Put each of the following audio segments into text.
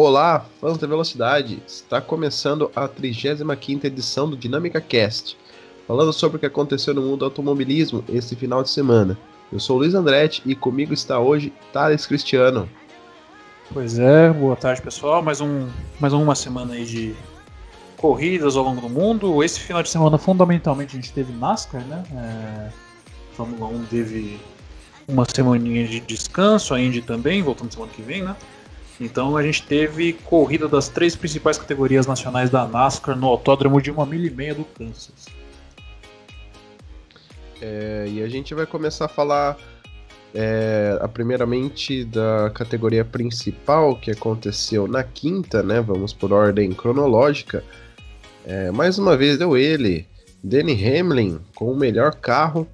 Olá, fãs da velocidade! Está começando a 35ª edição do Dinâmica Cast, falando sobre o que aconteceu no mundo do automobilismo esse final de semana. Eu sou o Luiz Andretti e comigo está hoje Thales Cristiano. Pois é, boa tarde pessoal, mais, um, mais uma semana aí de corridas ao longo do mundo. Esse final de semana fundamentalmente a gente teve NASCAR, né? É, Fórmula 1 teve uma semaninha de descanso, a Indy também, voltando semana que vem, né? Então a gente teve corrida das três principais categorias nacionais da NASCAR no autódromo de uma milha e meia do Kansas. É, e a gente vai começar a falar é, a primeiramente da categoria principal que aconteceu na quinta, né? Vamos por ordem cronológica. É, mais uma vez deu ele, Danny Hamlin, com o melhor carro,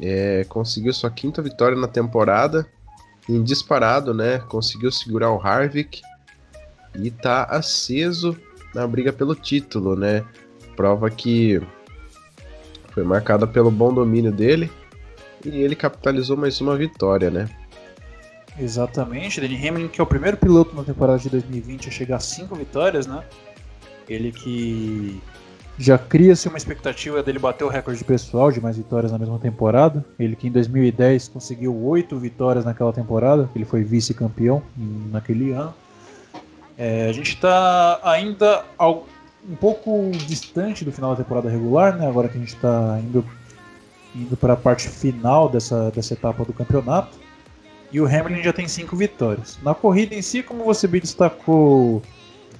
é, conseguiu sua quinta vitória na temporada em disparado, né? Conseguiu segurar o Harvick e tá aceso na briga pelo título, né? Prova que foi marcada pelo bom domínio dele e ele capitalizou mais uma vitória, né? Exatamente, Danny Hamlin, que é o primeiro piloto na temporada de 2020 a chegar a cinco vitórias, né? Ele que já cria-se uma expectativa dele bater o recorde pessoal de mais vitórias na mesma temporada. Ele que em 2010 conseguiu oito vitórias naquela temporada, ele foi vice-campeão naquele ano. É, a gente está ainda um pouco distante do final da temporada regular, né? agora que a gente está indo, indo para a parte final dessa, dessa etapa do campeonato. E o Hamilton já tem cinco vitórias. Na corrida em si, como você bem destacou,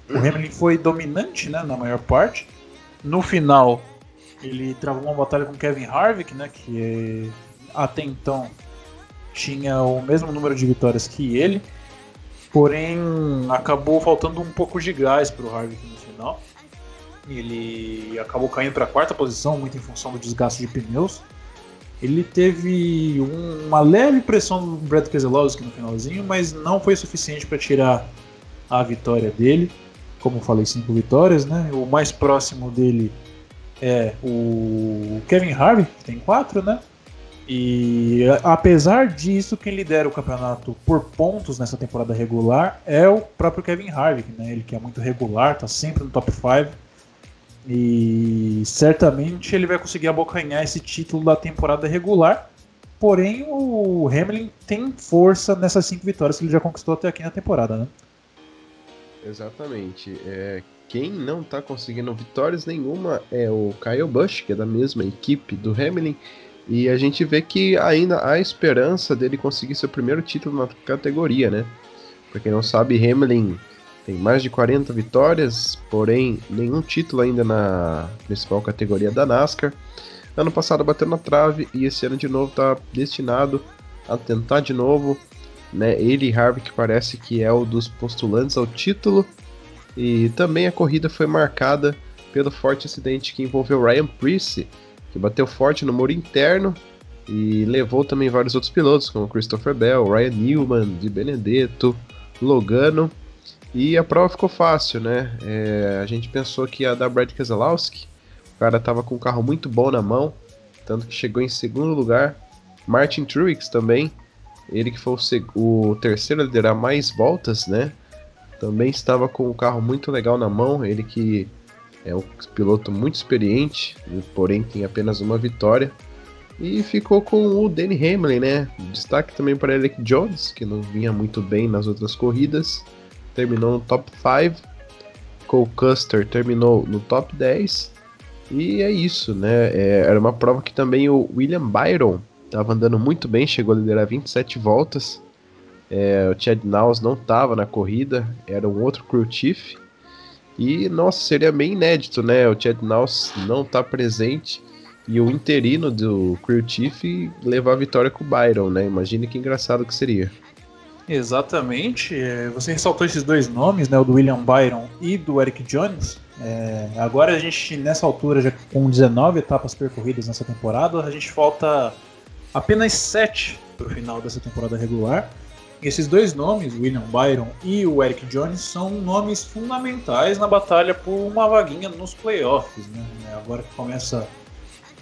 o Hamilton foi dominante né, na maior parte no final, ele travou uma batalha com Kevin Harvick, né, que é, até então tinha o mesmo número de vitórias que ele, porém acabou faltando um pouco de gás para o Harvick no final. Ele acabou caindo para a quarta posição, muito em função do desgaste de pneus. Ele teve um, uma leve pressão do Brad Keselowski no finalzinho, mas não foi suficiente para tirar a vitória dele como falei, cinco vitórias, né? O mais próximo dele é o Kevin Harvick, que tem quatro, né? E apesar disso, quem lidera o campeonato por pontos nessa temporada regular é o próprio Kevin Harvick, né? Ele que é muito regular, tá sempre no top 5. E certamente ele vai conseguir abocanhar esse título da temporada regular. Porém, o Hamlin tem força nessas cinco vitórias que ele já conquistou até aqui na temporada, né? Exatamente. É, quem não está conseguindo vitórias nenhuma é o Kyle Busch, que é da mesma equipe do Hamilton. E a gente vê que ainda há esperança dele conseguir seu primeiro título na categoria, né? Pra quem não sabe, Hamilton tem mais de 40 vitórias, porém nenhum título ainda na principal categoria da NASCAR. Ano passado bateu na trave e esse ano de novo está destinado a tentar de novo né? Ele e Harvick parece que é o dos postulantes ao título. E também a corrida foi marcada pelo forte acidente que envolveu Ryan Preece, que bateu forte no muro interno e levou também vários outros pilotos, como Christopher Bell, Ryan Newman, Di Benedetto, Logano. E a prova ficou fácil, né? É, a gente pensou que ia dar Brad Keselowski, o cara tava com um carro muito bom na mão, tanto que chegou em segundo lugar. Martin Truex também, ele que foi o, o terceiro a liderar mais voltas, né? Também estava com um carro muito legal na mão. Ele que é um piloto muito experiente, porém tem apenas uma vitória. E ficou com o Danny Hamlin, né? Destaque também para Eric Jones, que não vinha muito bem nas outras corridas. Terminou no top 5. Cole Custer terminou no top 10. E é isso, né? É, era uma prova que também o William Byron Tava andando muito bem, chegou a liderar 27 voltas. É, o Chad Naus não estava na corrida, era um outro crew chief. E, nossa, seria bem inédito, né? O Chad Naus não tá presente e o interino do crew chief levar a vitória com o Byron, né? Imagine que engraçado que seria. Exatamente. É, você ressaltou esses dois nomes, né? O do William Byron e do Eric Jones. É, agora a gente, nessa altura, já com 19 etapas percorridas nessa temporada, a gente falta apenas sete para o final dessa temporada regular. Esses dois nomes, William Byron e o Eric Jones, são nomes fundamentais na batalha por uma vaguinha nos playoffs. Né? Agora que começa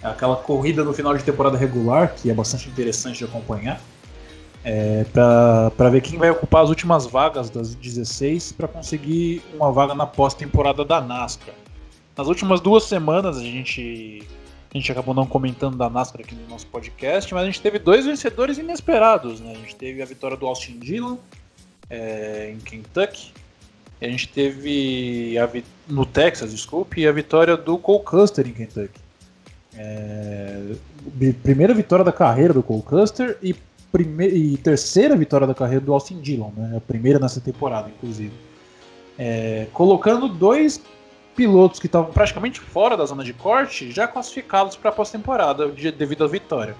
aquela corrida no final de temporada regular, que é bastante interessante de acompanhar. é, para ver quem vai ocupar as últimas vagas das 16 para conseguir uma vaga na pós-temporada da NASCAR. Nas últimas duas semanas a gente a gente acabou não comentando da NASCAR aqui no nosso podcast, mas a gente teve dois vencedores inesperados. Né? A gente teve a vitória do Austin Dillon é, em Kentucky. E a gente teve a, no Texas, desculpe, e a vitória do Cole Custer em Kentucky. É, primeira vitória da carreira do Cole Custer e, e terceira vitória da carreira do Austin Dillon, né? a primeira nessa temporada, inclusive. É, colocando dois pilotos que estavam praticamente fora da zona de corte já classificados para a pós-temporada devido à vitória.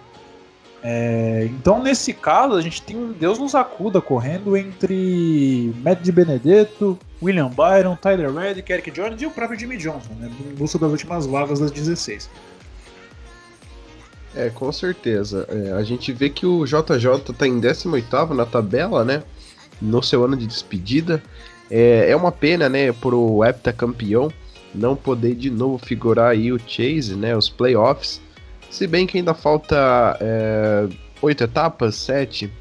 É, então, nesse caso, a gente tem um Deus nos acuda correndo entre Matt de Benedetto, William Byron, Tyler Reddick, Eric Jones e o próprio Jimmy Johnson, né, em busca das últimas vagas das 16. É, com certeza. É, a gente vê que o JJ está em 18 na tabela, né? No seu ano de despedida. É, é uma pena, né, pro heptacampeão não poder de novo figurar aí o Chase, né, os playoffs. Se bem que ainda falta é, oito etapas, sete.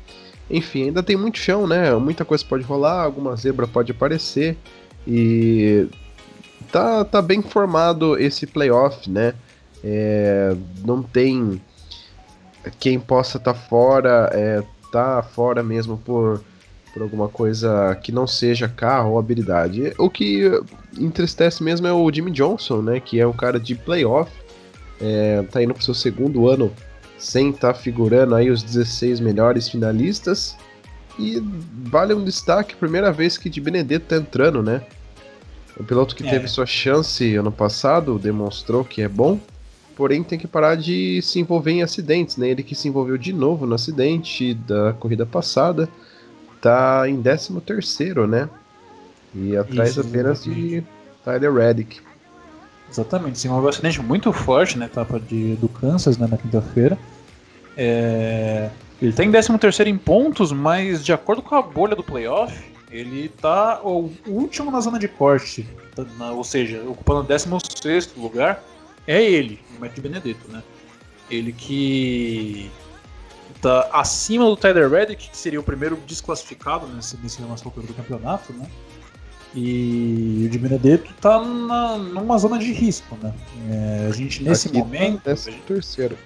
Enfim, ainda tem muito chão, né? Muita coisa pode rolar, alguma zebra pode aparecer. E tá, tá bem formado esse playoff, né? É, não tem quem possa estar tá fora, é, tá fora mesmo por por alguma coisa que não seja carro ou habilidade. O que entristece mesmo é o Jimmy Johnson, né? Que é um cara de playoff, é, tá indo pro seu segundo ano sem estar tá figurando aí os 16 melhores finalistas. E vale um destaque, primeira vez que de Benedetto tá entrando, né? O piloto que é. teve sua chance ano passado demonstrou que é bom, porém tem que parar de se envolver em acidentes, né? Ele que se envolveu de novo no acidente da corrida passada tá em 13 terceiro, né? E atrás Isso, apenas de Tyler Reddick. Exatamente, sim, um acidente muito forte na etapa de, do Kansas né, na quinta-feira. É, ele tá em 13 terceiro em pontos, mas de acordo com a bolha do playoff, ele tá o último na zona de corte, tá ou seja, ocupando o 16 lugar, é ele, o Matt Benedetto, né? Ele que tá acima do Tyler Reddick, que seria o primeiro desclassificado nesse, nesse nosso do campeonato, né? E o de Benedetto tá na, numa zona de risco, né? É, a gente nesse Aqui momento. Tá décimo terceiro.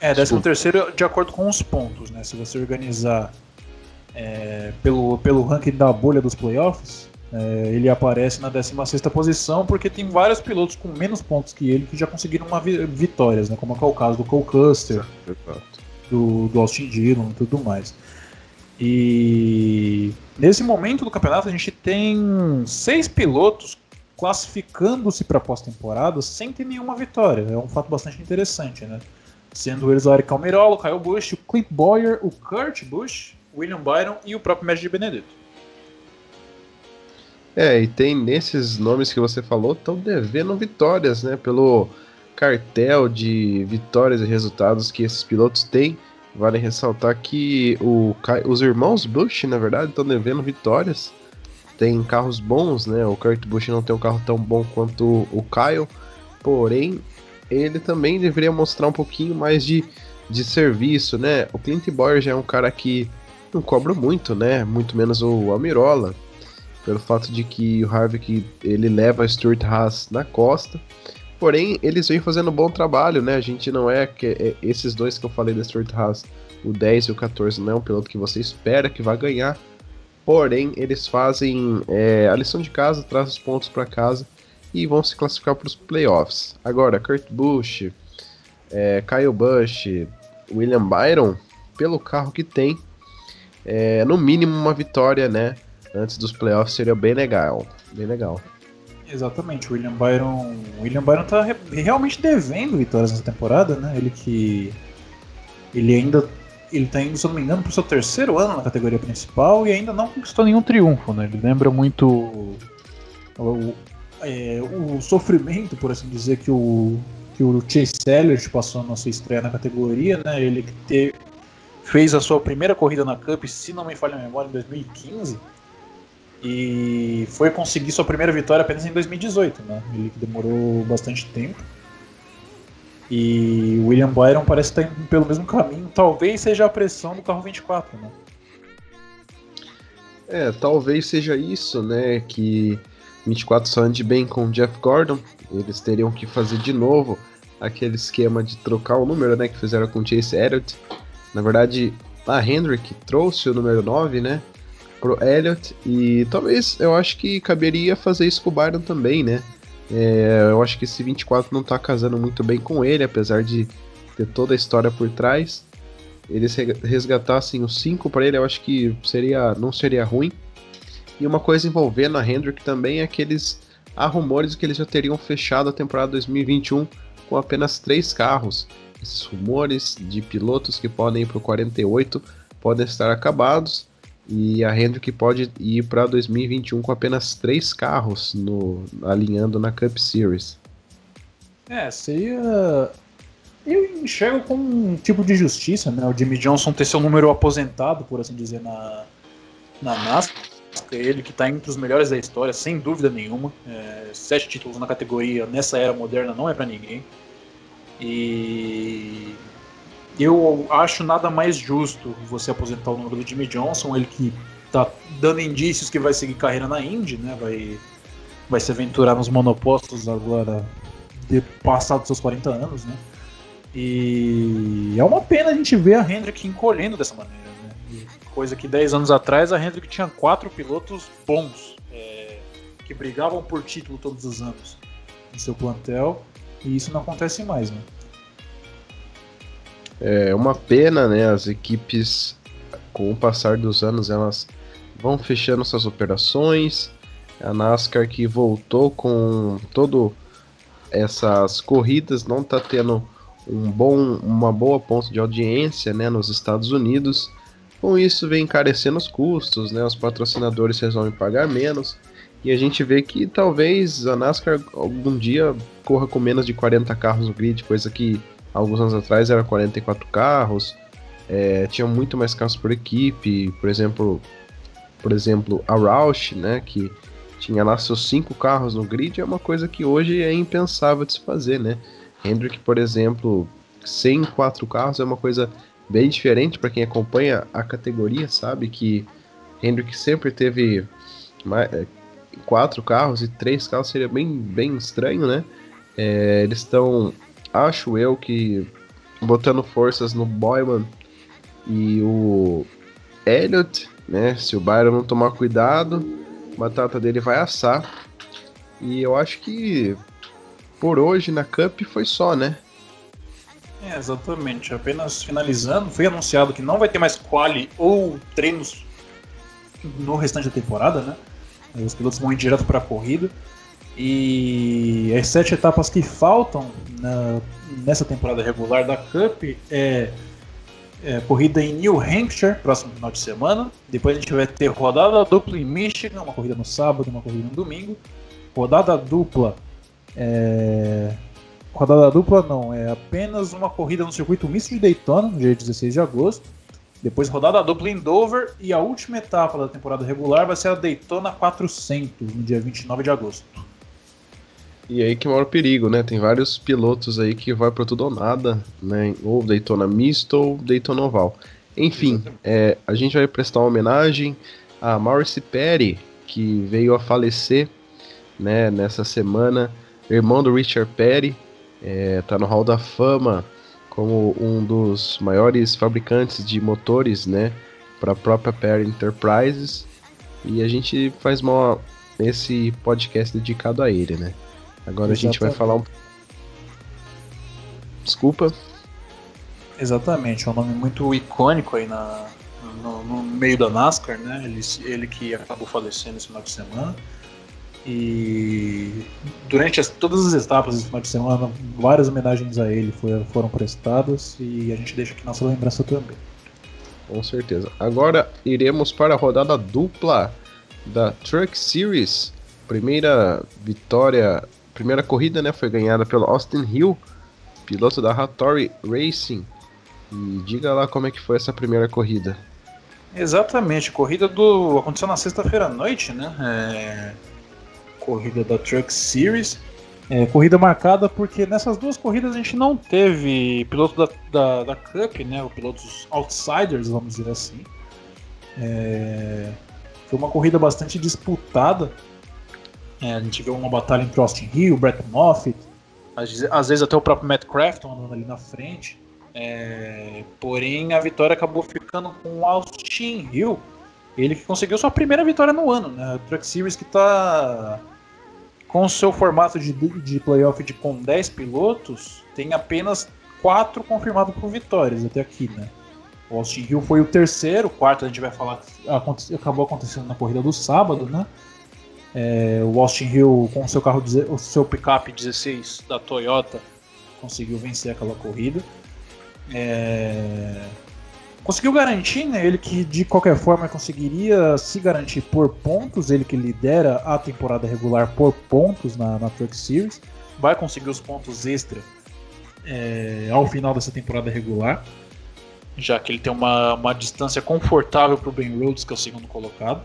É, décimo terceiro de acordo com os pontos, né? Se você organizar é, pelo, pelo ranking da bolha dos playoffs, é, ele aparece na 16 posição porque tem vários pilotos com menos pontos que ele que já conseguiram uma vi vitórias, né? Como é o caso do Cole Custer, do, do Austin Dillon e tudo mais. E nesse momento do campeonato a gente tem seis pilotos classificando-se para pós-temporada sem ter nenhuma vitória. É um fato bastante interessante, né? Sendo eles o Eric Almirola, o Kyle Busch, o Clint Boyer, o Kurt Busch, William Byron e o próprio Magic Benedetto. É, e tem nesses nomes que você falou, estão devendo vitórias, né? Pelo cartel de vitórias e resultados que esses pilotos têm. Vale ressaltar que o, os irmãos Bush, na verdade, estão devendo vitórias. Tem carros bons, né? O Kurt Busch não tem um carro tão bom quanto o Kyle, porém ele também deveria mostrar um pouquinho mais de, de serviço, né? O Clint Boyer já é um cara que não cobra muito, né? Muito menos o Amirola, pelo fato de que o Harvick ele leva a Stuart Haas na costa. Porém, eles vêm fazendo um bom trabalho, né? A gente não é que é, esses dois que eu falei da Stuart Haas, o 10 e o 14, não é um piloto que você espera que vai ganhar. Porém, eles fazem é, a lição de casa, traz os pontos para casa e vão se classificar para os playoffs. Agora, Kurt Busch, é, Kyle Busch, William Byron, pelo carro que tem, é, no mínimo uma vitória, né? Antes dos playoffs seria bem legal, bem legal. Exatamente, o William Byron. William Byron tá re realmente devendo vitórias nessa temporada, né? Ele que. Ele ainda. Ele tá indo, se eu não me engano, pro seu terceiro ano na categoria principal e ainda não conquistou nenhum triunfo, né? Ele lembra muito o, é, o sofrimento, por assim dizer, que o, que o Chase Sellers passou na sua estreia na categoria, né? Ele que te, fez a sua primeira corrida na Cup, se não me falha a memória, em 2015 e foi conseguir sua primeira vitória apenas em 2018, né? Ele demorou bastante tempo. E o William Byron parece estar indo pelo mesmo caminho. Talvez seja a pressão do carro 24, né? É, talvez seja isso, né? Que 24 só ande bem com o Jeff Gordon. Eles teriam que fazer de novo aquele esquema de trocar o número, né? Que fizeram com o Chase Elliott. Na verdade, a Hendrick trouxe o número 9, né? Pro Elliott. E talvez eu acho que caberia fazer isso com o Byron também, né? É, eu acho que esse 24 não tá casando muito bem com ele, apesar de ter toda a história por trás. Eles resgatassem os 5 para ele, eu acho que seria não seria ruim. E uma coisa envolvendo a Hendrick também é que eles há rumores que eles já teriam fechado a temporada 2021 com apenas três carros. Esses rumores de pilotos que podem ir para o 48 podem estar acabados e a Hendrick pode ir para 2021 com apenas três carros no, alinhando na Cup Series. É, seria. Eu enxergo como um tipo de justiça, né? O Jimmy Johnson ter seu número aposentado, por assim dizer, na, na NASCAR. Ele que está entre os melhores da história, sem dúvida nenhuma. É, sete títulos na categoria nessa era moderna não é para ninguém. E eu acho nada mais justo você aposentar o número do Jimmy Johnson, ele que tá dando indícios que vai seguir carreira na Indy, né? Vai, vai se aventurar nos monopostos agora, de passado seus 40 anos, né? E é uma pena a gente ver a Hendrick encolhendo dessa maneira, né? Coisa que 10 anos atrás a Hendrick tinha quatro pilotos bons, é, que brigavam por título todos os anos no seu plantel, e isso não acontece mais, né? É uma pena, né? As equipes, com o passar dos anos, elas vão fechando suas operações. A NASCAR que voltou com todo essas corridas não está tendo um bom, uma boa ponto de audiência, né, nos Estados Unidos. Com isso vem encarecendo os custos, né? Os patrocinadores resolvem pagar menos. E a gente vê que talvez a NASCAR algum dia corra com menos de 40 carros no grid, coisa que alguns anos atrás era 44 carros, é, tinha muito mais carros por equipe, por exemplo, por exemplo a Roush, né, que tinha lá seus cinco carros no grid, é uma coisa que hoje é impensável de se fazer, né? Hendrick, por exemplo, sem quatro carros é uma coisa bem diferente para quem acompanha a categoria, sabe que Hendrick sempre teve mais, é, quatro carros e três carros seria bem, bem estranho, né? É, eles estão acho eu que botando forças no Boyman e o Elliot, né? Se o Byron não tomar cuidado, a batata dele vai assar. E eu acho que por hoje na Cup foi só, né? É, exatamente. Apenas finalizando, foi anunciado que não vai ter mais quali ou treinos no restante da temporada, né? Os pilotos vão ir direto para a corrida. E as sete etapas que faltam na, nessa temporada regular da Cup é, é, corrida em New Hampshire, próximo final de semana. Depois a gente vai ter rodada dupla em Michigan, uma corrida no sábado uma corrida no domingo. Rodada dupla. É, rodada dupla não, é apenas uma corrida no circuito misto de Daytona, no dia 16 de agosto. Depois rodada dupla em Dover e a última etapa da temporada regular vai ser a Daytona 400, no dia 29 de agosto. E aí que mora o perigo, né? Tem vários pilotos aí que vai para tudo ou nada, né? Ou Daytona misto ou Daytona oval. Enfim, é, a gente vai prestar uma homenagem a Maurice Perry, que veio a falecer, né? Nessa semana, irmão do Richard Perry, é, tá no Hall da Fama como um dos maiores fabricantes de motores, né? Para a própria Perry Enterprises. E a gente faz uma, esse podcast dedicado a ele, né? Agora Exatamente. a gente vai falar um. Desculpa. Exatamente, é um nome muito icônico aí na, no, no meio da NASCAR, né? Ele, ele que acabou falecendo esse final de semana. E durante as, todas as etapas desse final de semana, várias homenagens a ele foi, foram prestadas e a gente deixa aqui nossa lembrança também. Com certeza. Agora iremos para a rodada dupla da Truck Series. Primeira vitória primeira corrida né, foi ganhada pelo Austin Hill, piloto da Hattori Racing. E diga lá como é que foi essa primeira corrida. Exatamente, corrida do. aconteceu na sexta-feira à noite, né? É... Corrida da Truck Series. É, corrida marcada porque nessas duas corridas a gente não teve piloto da, da, da Cup, né? O pilotos outsiders, vamos dizer assim. É, foi uma corrida bastante disputada. É, a gente viu uma batalha entre Austin Hill, Brett Moffitt, às, às vezes até o próprio Matt Crafton andando ali na frente. É, porém, a vitória acabou ficando com Austin Hill. Ele que conseguiu sua primeira vitória no ano, né? O Truck Series que está com o seu formato de, de playoff de, com 10 pilotos, tem apenas 4 confirmados por vitórias até aqui, né? O Austin Hill foi o terceiro, o quarto a gente vai falar que acabou acontecendo na corrida do sábado, né? É, o Austin Hill com o seu carro, o seu picape 16 da Toyota conseguiu vencer aquela corrida. É, conseguiu garantir, né? Ele que de qualquer forma conseguiria se garantir por pontos, ele que lidera a temporada regular por pontos na, na Truck Series, vai conseguir os pontos extra é, ao final dessa temporada regular, já que ele tem uma, uma distância confortável para o Ben Rhodes, que é o segundo colocado,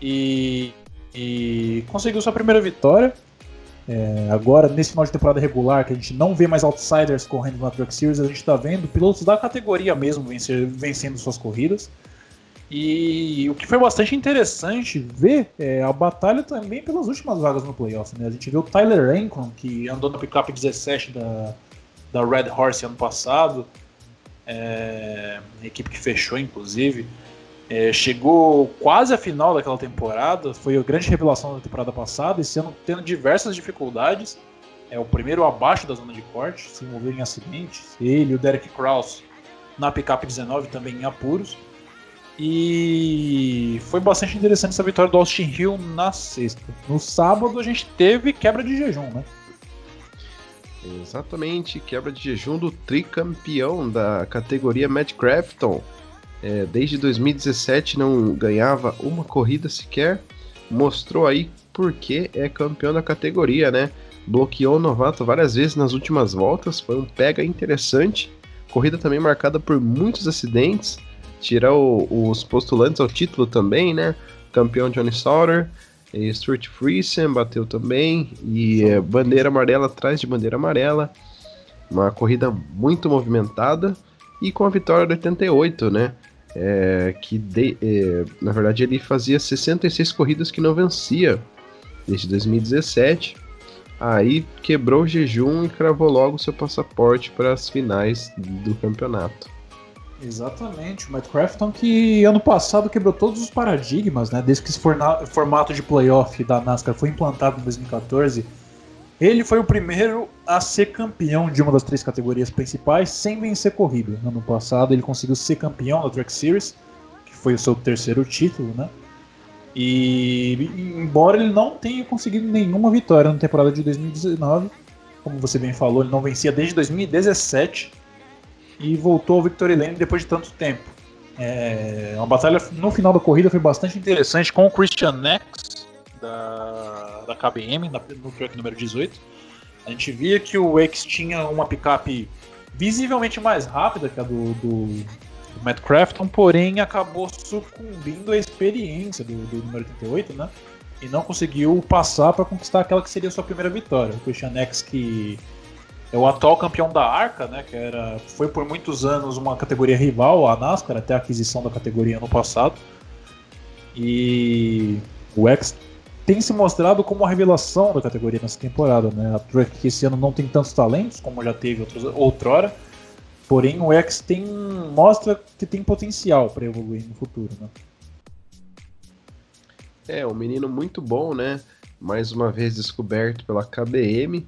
e, e conseguiu sua primeira vitória. É, agora, nesse final de temporada regular, que a gente não vê mais outsiders correndo na Truck Series, a gente está vendo pilotos da categoria mesmo vencer, vencendo suas corridas. E o que foi bastante interessante ver é a batalha também pelas últimas vagas no playoff. Né? A gente viu o Tyler Rankon, que andou na pickup 17 da, da Red Horse ano passado, é, equipe que fechou, inclusive. É, chegou quase à final daquela temporada, foi a grande revelação da temporada passada, esse ano tendo diversas dificuldades. É o primeiro abaixo da zona de corte, se envolveu em acidentes. Ele o Derek Krause na picape 19 também em apuros. E foi bastante interessante essa vitória do Austin Hill na sexta. No sábado a gente teve quebra de jejum, né? Exatamente, quebra de jejum do tricampeão da categoria Matt Crafton. É, desde 2017 não ganhava uma corrida sequer. Mostrou aí porque é campeão da categoria, né? Bloqueou o novato várias vezes nas últimas voltas, foi um pega interessante. Corrida também marcada por muitos acidentes. Tirar o, os postulantes ao título também, né? Campeão Johnny Sauter, Stuart Friesen bateu também. E é, bandeira amarela atrás de bandeira amarela. Uma corrida muito movimentada. E com a vitória de 88, né? É, que de, é, na verdade ele fazia 66 corridas que não vencia desde 2017. Aí quebrou o jejum e cravou logo seu passaporte para as finais do campeonato. Exatamente, o Matt Crafton que ano passado quebrou todos os paradigmas, né? Desde que esse formato de playoff da NASCAR foi implantado em 2014 ele foi o primeiro a ser campeão de uma das três categorias principais sem vencer corrida. No ano passado ele conseguiu ser campeão da Truck Series, que foi o seu terceiro título, né? E embora ele não tenha conseguido nenhuma vitória na temporada de 2019, como você bem falou, ele não vencia desde 2017 e voltou ao Victory Lane depois de tanto tempo. É, uma batalha no final da corrida foi bastante interessante com o Christian Nex da da KBM, no truck número 18. A gente via que o X tinha uma picape visivelmente mais rápida que a do, do, do Matt Crafton, porém acabou sucumbindo à experiência do, do número 88, né? E não conseguiu passar para conquistar aquela que seria a sua primeira vitória. O Christian X, que é o atual campeão da Arca, né? Que era, foi por muitos anos uma categoria rival à NASCAR, até a aquisição da categoria no passado. E o X tem se mostrado como a revelação da categoria nessa temporada. Né? A Truck esse ano não tem tantos talentos como já teve outros, outrora, porém o X tem, mostra que tem potencial para evoluir no futuro. Né? É, um menino muito bom, né? Mais uma vez descoberto pela KBM.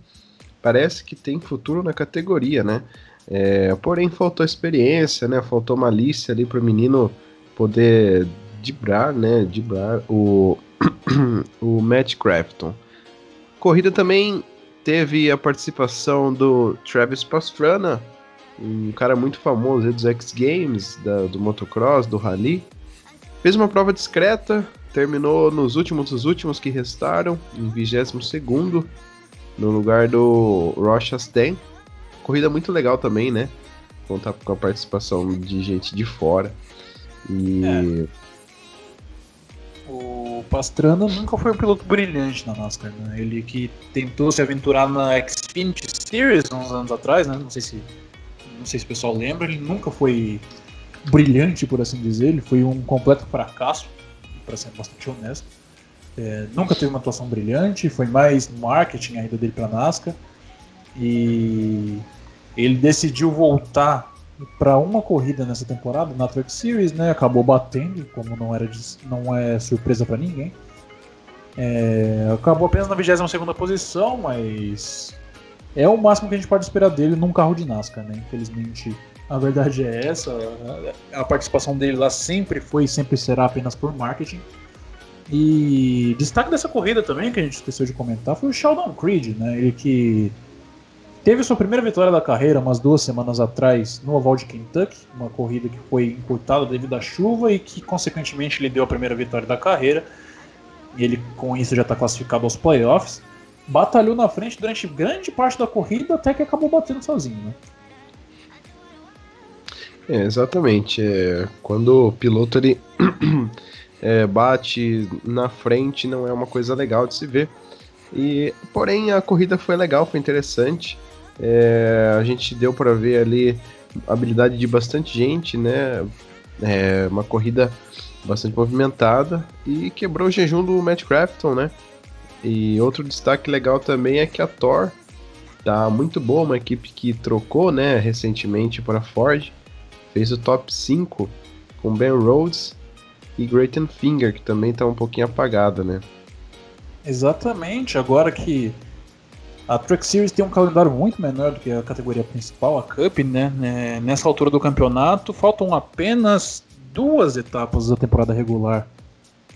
Parece que tem futuro na categoria, né? É, porém, faltou experiência, né? Faltou malícia ali para o menino poder dibrar, né? Dibrar o, o Matt Crafton. Corrida também teve a participação do Travis Pastrana, um cara muito famoso dos X Games, da, do motocross, do rally. Fez uma prova discreta, terminou nos últimos dos últimos que restaram, em 22 no lugar do Rocha Chastain. Corrida muito legal também, né? Contar com a participação de gente de fora. E. É. Pastrana nunca foi um piloto brilhante na NASCAR, né? Ele que tentou se aventurar na Xfinity Series uns anos atrás, né? Não sei se não sei se o pessoal lembra, ele nunca foi brilhante, por assim dizer, ele foi um completo fracasso, para ser bastante honesto. É, nunca teve uma atuação brilhante, foi mais marketing ainda dele para NASCAR. E ele decidiu voltar para uma corrida nessa temporada na Truck Series, né? Acabou batendo, como não era não é surpresa para ninguém. É, acabou apenas na 22 segunda posição, mas é o máximo que a gente pode esperar dele num carro de NASCAR, né? Infelizmente, a verdade é essa. A participação dele lá sempre foi e sempre será apenas por marketing. E destaque dessa corrida também, que a gente esqueceu de comentar, foi o Sheldon Creed, né? Ele que teve sua primeira vitória da carreira umas duas semanas atrás no Oval de Kentucky, uma corrida que foi encurtada devido à chuva e que, consequentemente, lhe deu a primeira vitória da carreira. Ele, com isso, já está classificado aos playoffs. Batalhou na frente durante grande parte da corrida até que acabou batendo sozinho, né? É, exatamente. É, quando o piloto ele é, bate na frente não é uma coisa legal de se ver. E porém a corrida foi legal, foi interessante. É, a gente deu para ver ali a habilidade de bastante gente, né? É, uma corrida bastante movimentada e quebrou o jejum do Matt Crafton, né? E outro destaque legal também é que a Thor tá muito boa, uma equipe que trocou, né, recentemente para Ford, fez o top 5 com Ben Rhodes e Grayton Finger, que também tá um pouquinho apagada, né? Exatamente, agora que a Truck Series tem um calendário muito menor do que a categoria principal, a Cup, né? É, nessa altura do campeonato, faltam apenas duas etapas da temporada regular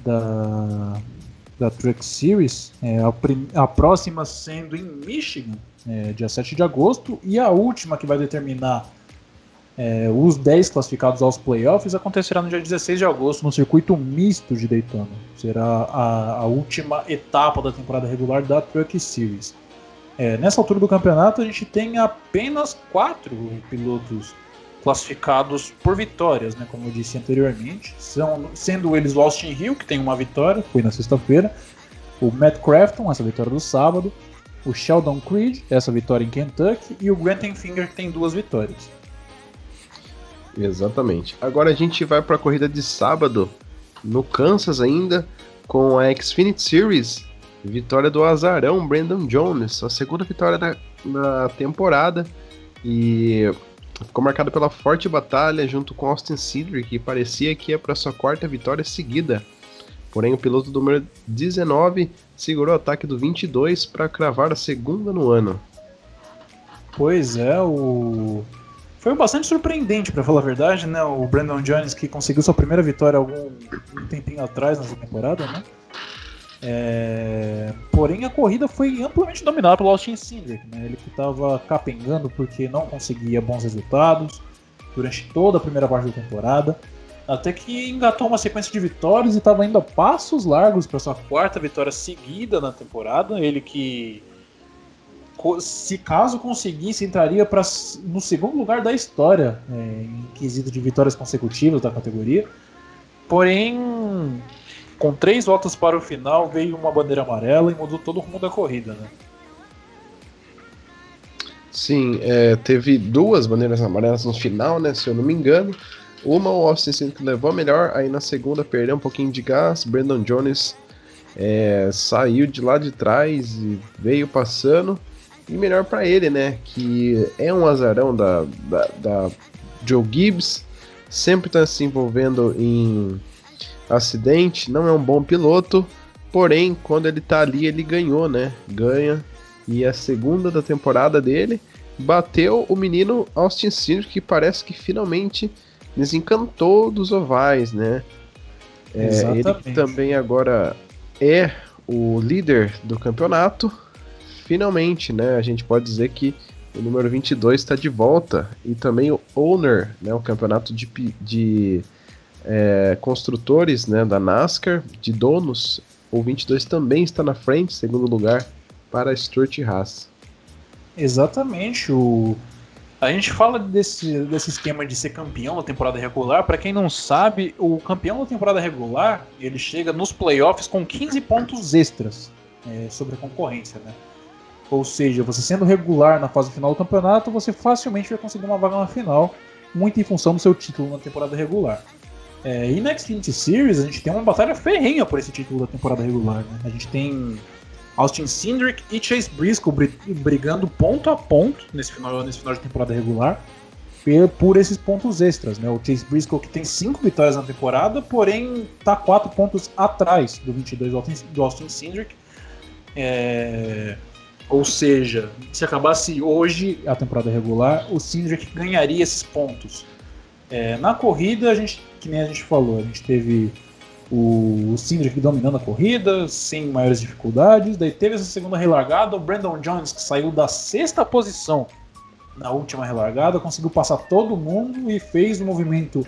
da, da Truck Series. É, a, a, próxima sendo em Michigan, é, dia 7 de agosto, e a última que vai determinar é, os 10 classificados aos playoffs acontecerá no dia 16 de agosto no circuito misto de Daytona. Será a, a última etapa da temporada regular da Truck Series. É, nessa altura do campeonato, a gente tem apenas quatro pilotos classificados por vitórias, né, como eu disse anteriormente, são, sendo eles o Austin Hill, que tem uma vitória, foi na sexta-feira, o Matt Crafton, essa vitória do sábado, o Sheldon Creed, essa vitória em Kentucky, e o Grant Finger, que tem duas vitórias. Exatamente. Agora a gente vai para a corrida de sábado, no Kansas ainda, com a Xfinity Series. Vitória do azarão Brandon Jones, a segunda vitória da, da temporada. E ficou marcada pela forte batalha junto com Austin Cedric, que parecia que ia para sua quarta vitória seguida. Porém, o piloto do número 19 segurou o ataque do 22 para cravar a segunda no ano. Pois é, o foi bastante surpreendente, para falar a verdade, né? O Brandon Jones que conseguiu sua primeira vitória algum um tempinho atrás nessa temporada, né? É... Porém, a corrida foi amplamente dominada pelo Austin Cindric, né? Ele que estava capengando porque não conseguia bons resultados durante toda a primeira parte da temporada, até que engatou uma sequência de vitórias e estava indo a passos largos para sua quarta vitória seguida na temporada. Ele que se caso conseguisse, entraria pra, no segundo lugar da história é, em quesito de vitórias consecutivas da categoria. Porém, com três voltas para o final, veio uma bandeira amarela e mudou todo o rumo da corrida, né? Sim, é, teve duas bandeiras amarelas no final, né? Se eu não me engano. Uma o Austin Cindric levou a melhor, aí na segunda perdeu um pouquinho de gás. Brandon Jones é, saiu de lá de trás e veio passando. E melhor para ele, né? Que é um azarão da, da, da Joe Gibbs, sempre está se envolvendo em acidente, não é um bom piloto, porém, quando ele tá ali, ele ganhou, né? Ganha. E a segunda da temporada dele bateu o menino Austin Cindric, que parece que finalmente desencantou dos ovais, né? É, ele também agora é o líder do campeonato finalmente, né, a gente pode dizer que o número 22 está de volta e também o Owner, né, o campeonato de, de é, construtores né, da NASCAR, de donos, o 22 também está na frente, segundo lugar, para Stuart Haas. Exatamente, o A gente fala desse, desse esquema de ser campeão na temporada regular. Para quem não sabe, o campeão da temporada regular ele chega nos playoffs com 15 pontos extras é, sobre a concorrência, né? Ou seja, você sendo regular na fase final do campeonato, você facilmente vai conseguir uma vaga na final, muito em função do seu título na temporada regular. É, e na Xfinity Series a gente tem uma batalha ferrenha por esse título da temporada regular. Né? A gente tem Austin Cindric e Chase Briscoe brigando ponto a ponto nesse final, nesse final de temporada regular por esses pontos extras, né? O Chase Briscoe que tem cinco vitórias na temporada, porém está quatro pontos atrás do 22 do Austin Cindric. É... Ou seja, se acabasse hoje a temporada regular, o Cindric ganharia esses pontos. É, na corrida, a gente, que nem a gente falou, a gente teve o, o Cindric dominando a corrida, sem maiores dificuldades. Daí teve essa segunda relargada, o Brandon Jones, que saiu da sexta posição na última relargada, conseguiu passar todo mundo e fez o um movimento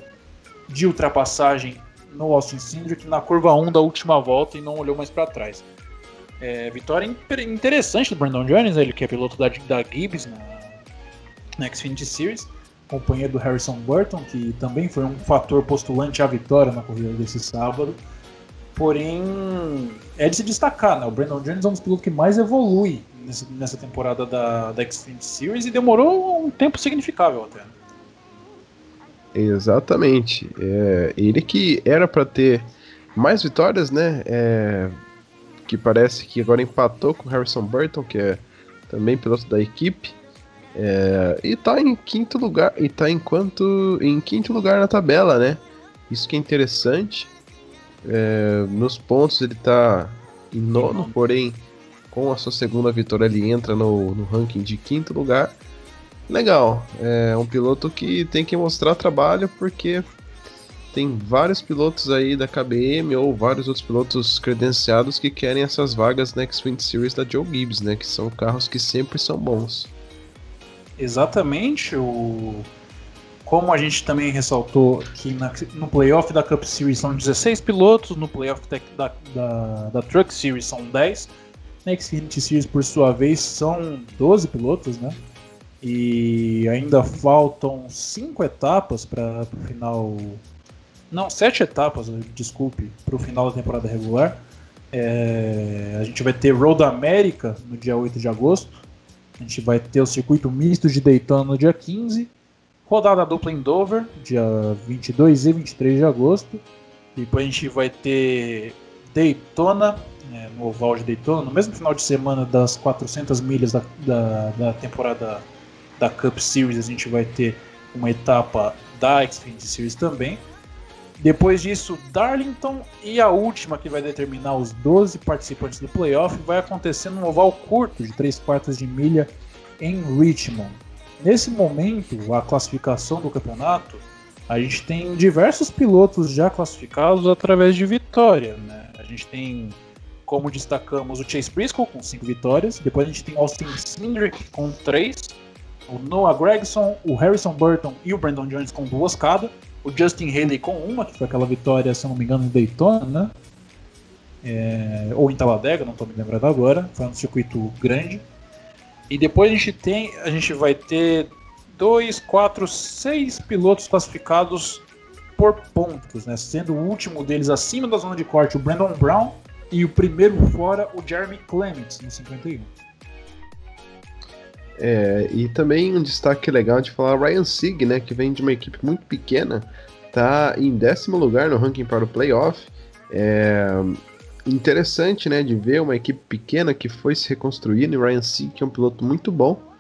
de ultrapassagem no Austin Cindric na curva 1 da última volta e não olhou mais para trás. É, vitória interessante do Brandon Jones, ele que é piloto da, da Gibbs na, na Xfinity Series companheiro do Harrison Burton, que também foi um fator postulante à vitória na corrida desse sábado. Porém, é de se destacar, né? O Brandon Jones é um dos pilotos que mais evolui nessa temporada da, da Xfinity Series e demorou um tempo significável até. Exatamente. É, ele que era para ter mais vitórias, né? É, que parece que agora empatou com Harrison Burton, que é também piloto da equipe. É, e tá em quinto lugar, e tá enquanto em quinto lugar na tabela, né? Isso que é interessante. É, nos pontos ele tá em nono, porém com a sua segunda vitória ele entra no, no ranking de quinto lugar. Legal, é um piloto que tem que mostrar trabalho porque tem vários pilotos aí da KBM ou vários outros pilotos credenciados que querem essas vagas na X20 Series da Joe Gibbs, né? Que são carros que sempre são bons. Exatamente. O... Como a gente também ressaltou que na, no playoff da Cup Series são 16 pilotos, no playoff da, da, da, Truck Series são 10, na Xfinity Series, por sua vez, são 12 pilotos, né? E ainda faltam 5 etapas para o final. Não, 7 etapas, desculpe, para o final da temporada regular. É... a gente vai ter Road America no dia 8 de agosto a gente vai ter o circuito misto de Daytona no dia 15, rodada dupla em Dover, dia 22 e 23 de agosto. Depois a gente vai ter Daytona, né, no oval de Daytona, no mesmo final de semana das 400 milhas da, da, da temporada da Cup Series, a gente vai ter uma etapa da Xfinity Series também. Depois disso, Darlington e a última que vai determinar os 12 participantes do playoff vai acontecer num oval curto de 3 quartas de milha em Richmond. Nesse momento, a classificação do campeonato, a gente tem diversos pilotos já classificados através de vitória. Né? A gente tem, como destacamos, o Chase Briscoe com 5 vitórias, depois a gente tem Austin Cindric com 3, o Noah Gregson, o Harrison Burton e o Brandon Jones com duas cada o Justin Haley com uma, que foi aquela vitória, se não me engano, em Daytona, né? É, ou em Talladega, não estou me lembrando agora, foi um circuito grande. E depois a gente tem, a gente vai ter dois, quatro, seis pilotos classificados por pontos, né? Sendo o último deles acima da zona de corte o Brandon Brown e o primeiro fora o Jeremy Clements no 51. É, e também um destaque legal de falar Ryan Sieg, né, que vem de uma equipe muito pequena, tá em décimo lugar no ranking para o playoff. É interessante, né, de ver uma equipe pequena que foi se reconstruindo. E Ryan Sieg que é um piloto muito bom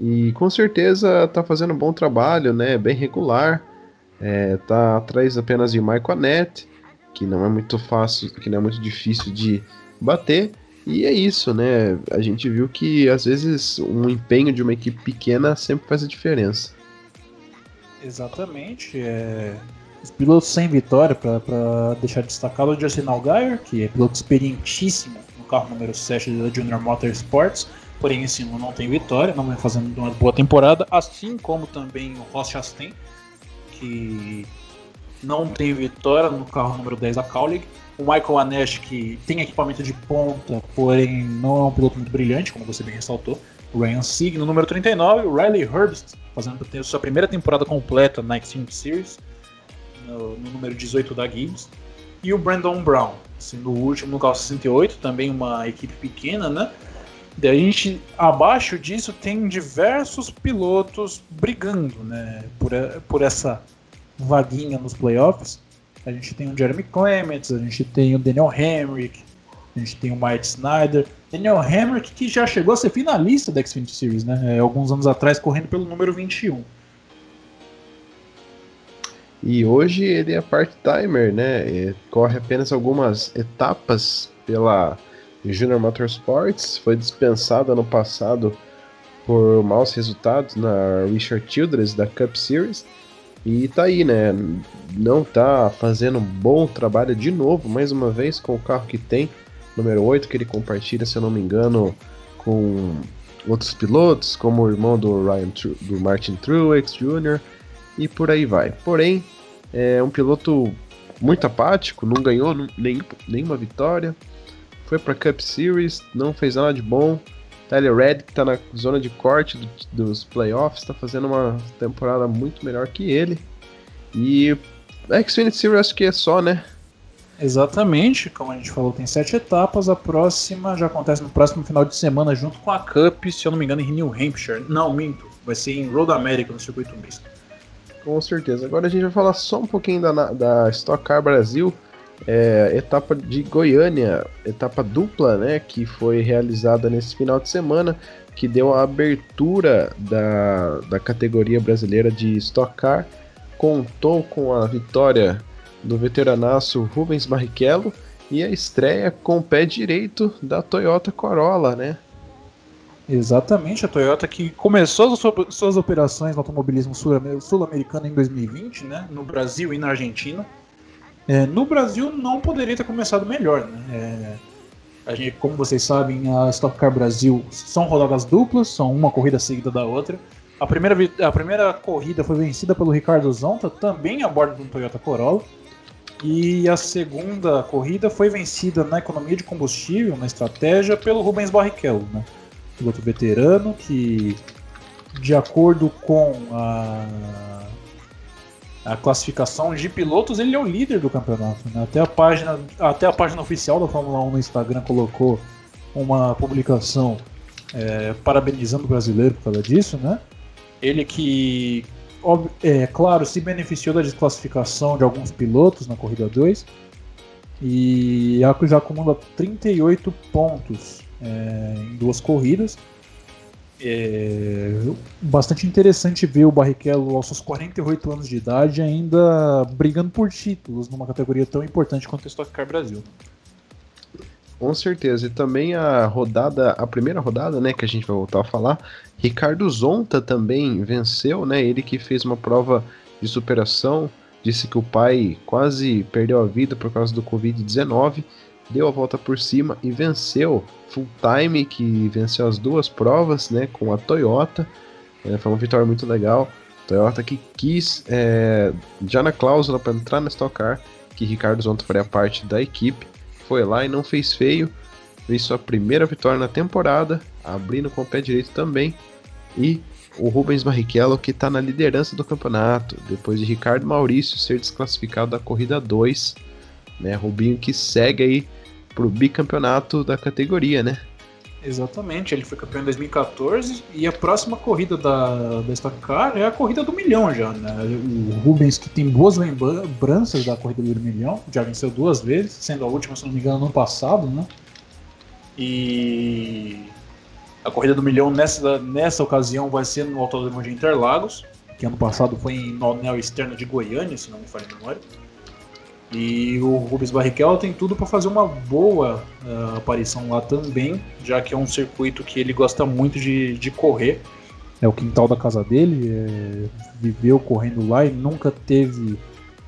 e com certeza tá fazendo um bom trabalho, né, bem regular. É, tá atrás apenas de Michael Annette, que não é muito fácil, que não é muito difícil de bater. E é isso, né? A gente viu que às vezes um empenho de uma equipe pequena sempre faz a diferença. Exatamente. É... Os pilotos sem vitória, para deixar destacado, o Justin Allgaier, que é piloto experientíssimo no carro número 7 da Junior Motorsports, porém esse ano não tem vitória, não vem fazendo uma boa temporada, assim como também o Ross Chastain, que não tem vitória no carro número 10 da Kaulig. O Michael Anesh, que tem equipamento de ponta, porém não é um piloto muito brilhante, como você bem ressaltou. Ryan Sieg no número 39, o Riley Herbst fazendo sua primeira temporada completa na Xfinity Series, no, no número 18 da Gibbs, e o Brandon Brown, sendo o último no carro 68, também uma equipe pequena, né? A gente, abaixo disso, tem diversos pilotos brigando, né? Por, por essa vaguinha nos playoffs. A gente tem o Jeremy Clements, a gente tem o Daniel Hemrick, a gente tem o Mike Snyder. Daniel Hemrick, que já chegou a ser finalista da Xfinity Series, né? É, alguns anos atrás, correndo pelo número 21. E hoje ele é part-timer, né? E corre apenas algumas etapas pela Junior Motorsports. Foi dispensado ano passado por maus resultados na Richard Childress da Cup Series. E tá aí, né? Não tá fazendo um bom trabalho de novo, mais uma vez, com o carro que tem número 8, que ele compartilha, se eu não me engano, com outros pilotos, como o irmão do, Ryan, do Martin Truex Jr. e por aí vai. Porém, é um piloto muito apático, não ganhou nenhuma vitória, foi para Cup Series, não fez nada de bom. Tyler Red, que está na zona de corte do, dos playoffs, está fazendo uma temporada muito melhor que ele. E a Xfinity Series acho que é só, né? Exatamente, como a gente falou, tem sete etapas. A próxima já acontece no próximo final de semana, junto com a Cup, se eu não me engano, em New Hampshire. Não, minto, vai ser em Road America, no circuito misto. Com certeza. Agora a gente vai falar só um pouquinho da, da Stock Car Brasil. É, etapa de Goiânia, etapa dupla, né, que foi realizada nesse final de semana, que deu a abertura da, da categoria brasileira de Stock Car, contou com a vitória do veteranaço Rubens Barrichello e a estreia com o pé direito da Toyota Corolla, né? Exatamente, a Toyota que começou as suas operações no automobilismo sul-americano em 2020, né, no Brasil e na Argentina. É, no Brasil não poderia ter começado melhor, né? É, a gente, como vocês sabem, a Stock Car Brasil são rodadas duplas, são uma corrida seguida da outra. A primeira, a primeira corrida foi vencida pelo Ricardo Zonta, também a bordo de um Toyota Corolla. E a segunda corrida foi vencida na economia de combustível, na estratégia, pelo Rubens Barrichello, né? Piloto veterano que, de acordo com a, a classificação de pilotos, ele é o líder do campeonato. Né? Até, a página, até a página oficial da Fórmula 1 no Instagram colocou uma publicação é, parabenizando o brasileiro por causa disso, né? Ele que é, claro, se beneficiou da desclassificação de alguns pilotos na corrida 2 e já acumula 38 pontos é, em duas corridas. É bastante interessante ver o Barrichello aos seus 48 anos de idade ainda brigando por títulos numa categoria tão importante quanto a Stock Car Brasil. Com certeza. E também a rodada, a primeira rodada, né, que a gente vai voltar a falar, Ricardo Zonta também venceu, né? Ele que fez uma prova de superação, disse que o pai quase perdeu a vida por causa do Covid-19, deu a volta por cima e venceu full time, que venceu as duas provas, né, com a Toyota. É, foi uma vitória muito legal. Toyota que quis, é, já na cláusula para entrar na Stock Car, que Ricardo Zonta faria parte da equipe foi lá e não fez feio, fez sua primeira vitória na temporada, abrindo com o pé direito também, e o Rubens Barrichello que está na liderança do campeonato, depois de Ricardo Maurício ser desclassificado da corrida 2, né, Rubinho que segue aí pro bicampeonato da categoria, né? Exatamente, ele foi campeão em 2014 e a próxima corrida da, da Stock Car é a corrida do milhão já, né? O Rubens que tem boas lembranças da corrida do milhão, já venceu duas vezes, sendo a última, se não me engano, no ano né? E a corrida do milhão nessa, nessa ocasião vai ser no Autódromo de Interlagos, que ano passado foi no anel externo de Goiânia, se não me falha a memória. E o Rubens Barrichello tem tudo para fazer uma boa uh, aparição lá também, já que é um circuito que ele gosta muito de, de correr. É o quintal da casa dele, é, viveu correndo lá e nunca teve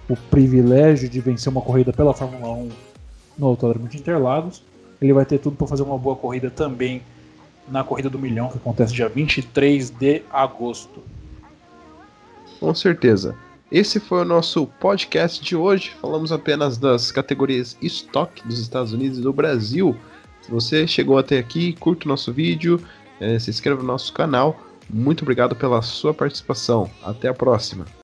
o privilégio de vencer uma corrida pela Fórmula 1 no Autódromo de Interlagos. Ele vai ter tudo para fazer uma boa corrida também na Corrida do Milhão, que acontece dia 23 de agosto. Com certeza. Esse foi o nosso podcast de hoje. Falamos apenas das categorias estoque dos Estados Unidos e do Brasil. Se você chegou até aqui, curta o nosso vídeo, é, se inscreva no nosso canal. Muito obrigado pela sua participação. Até a próxima.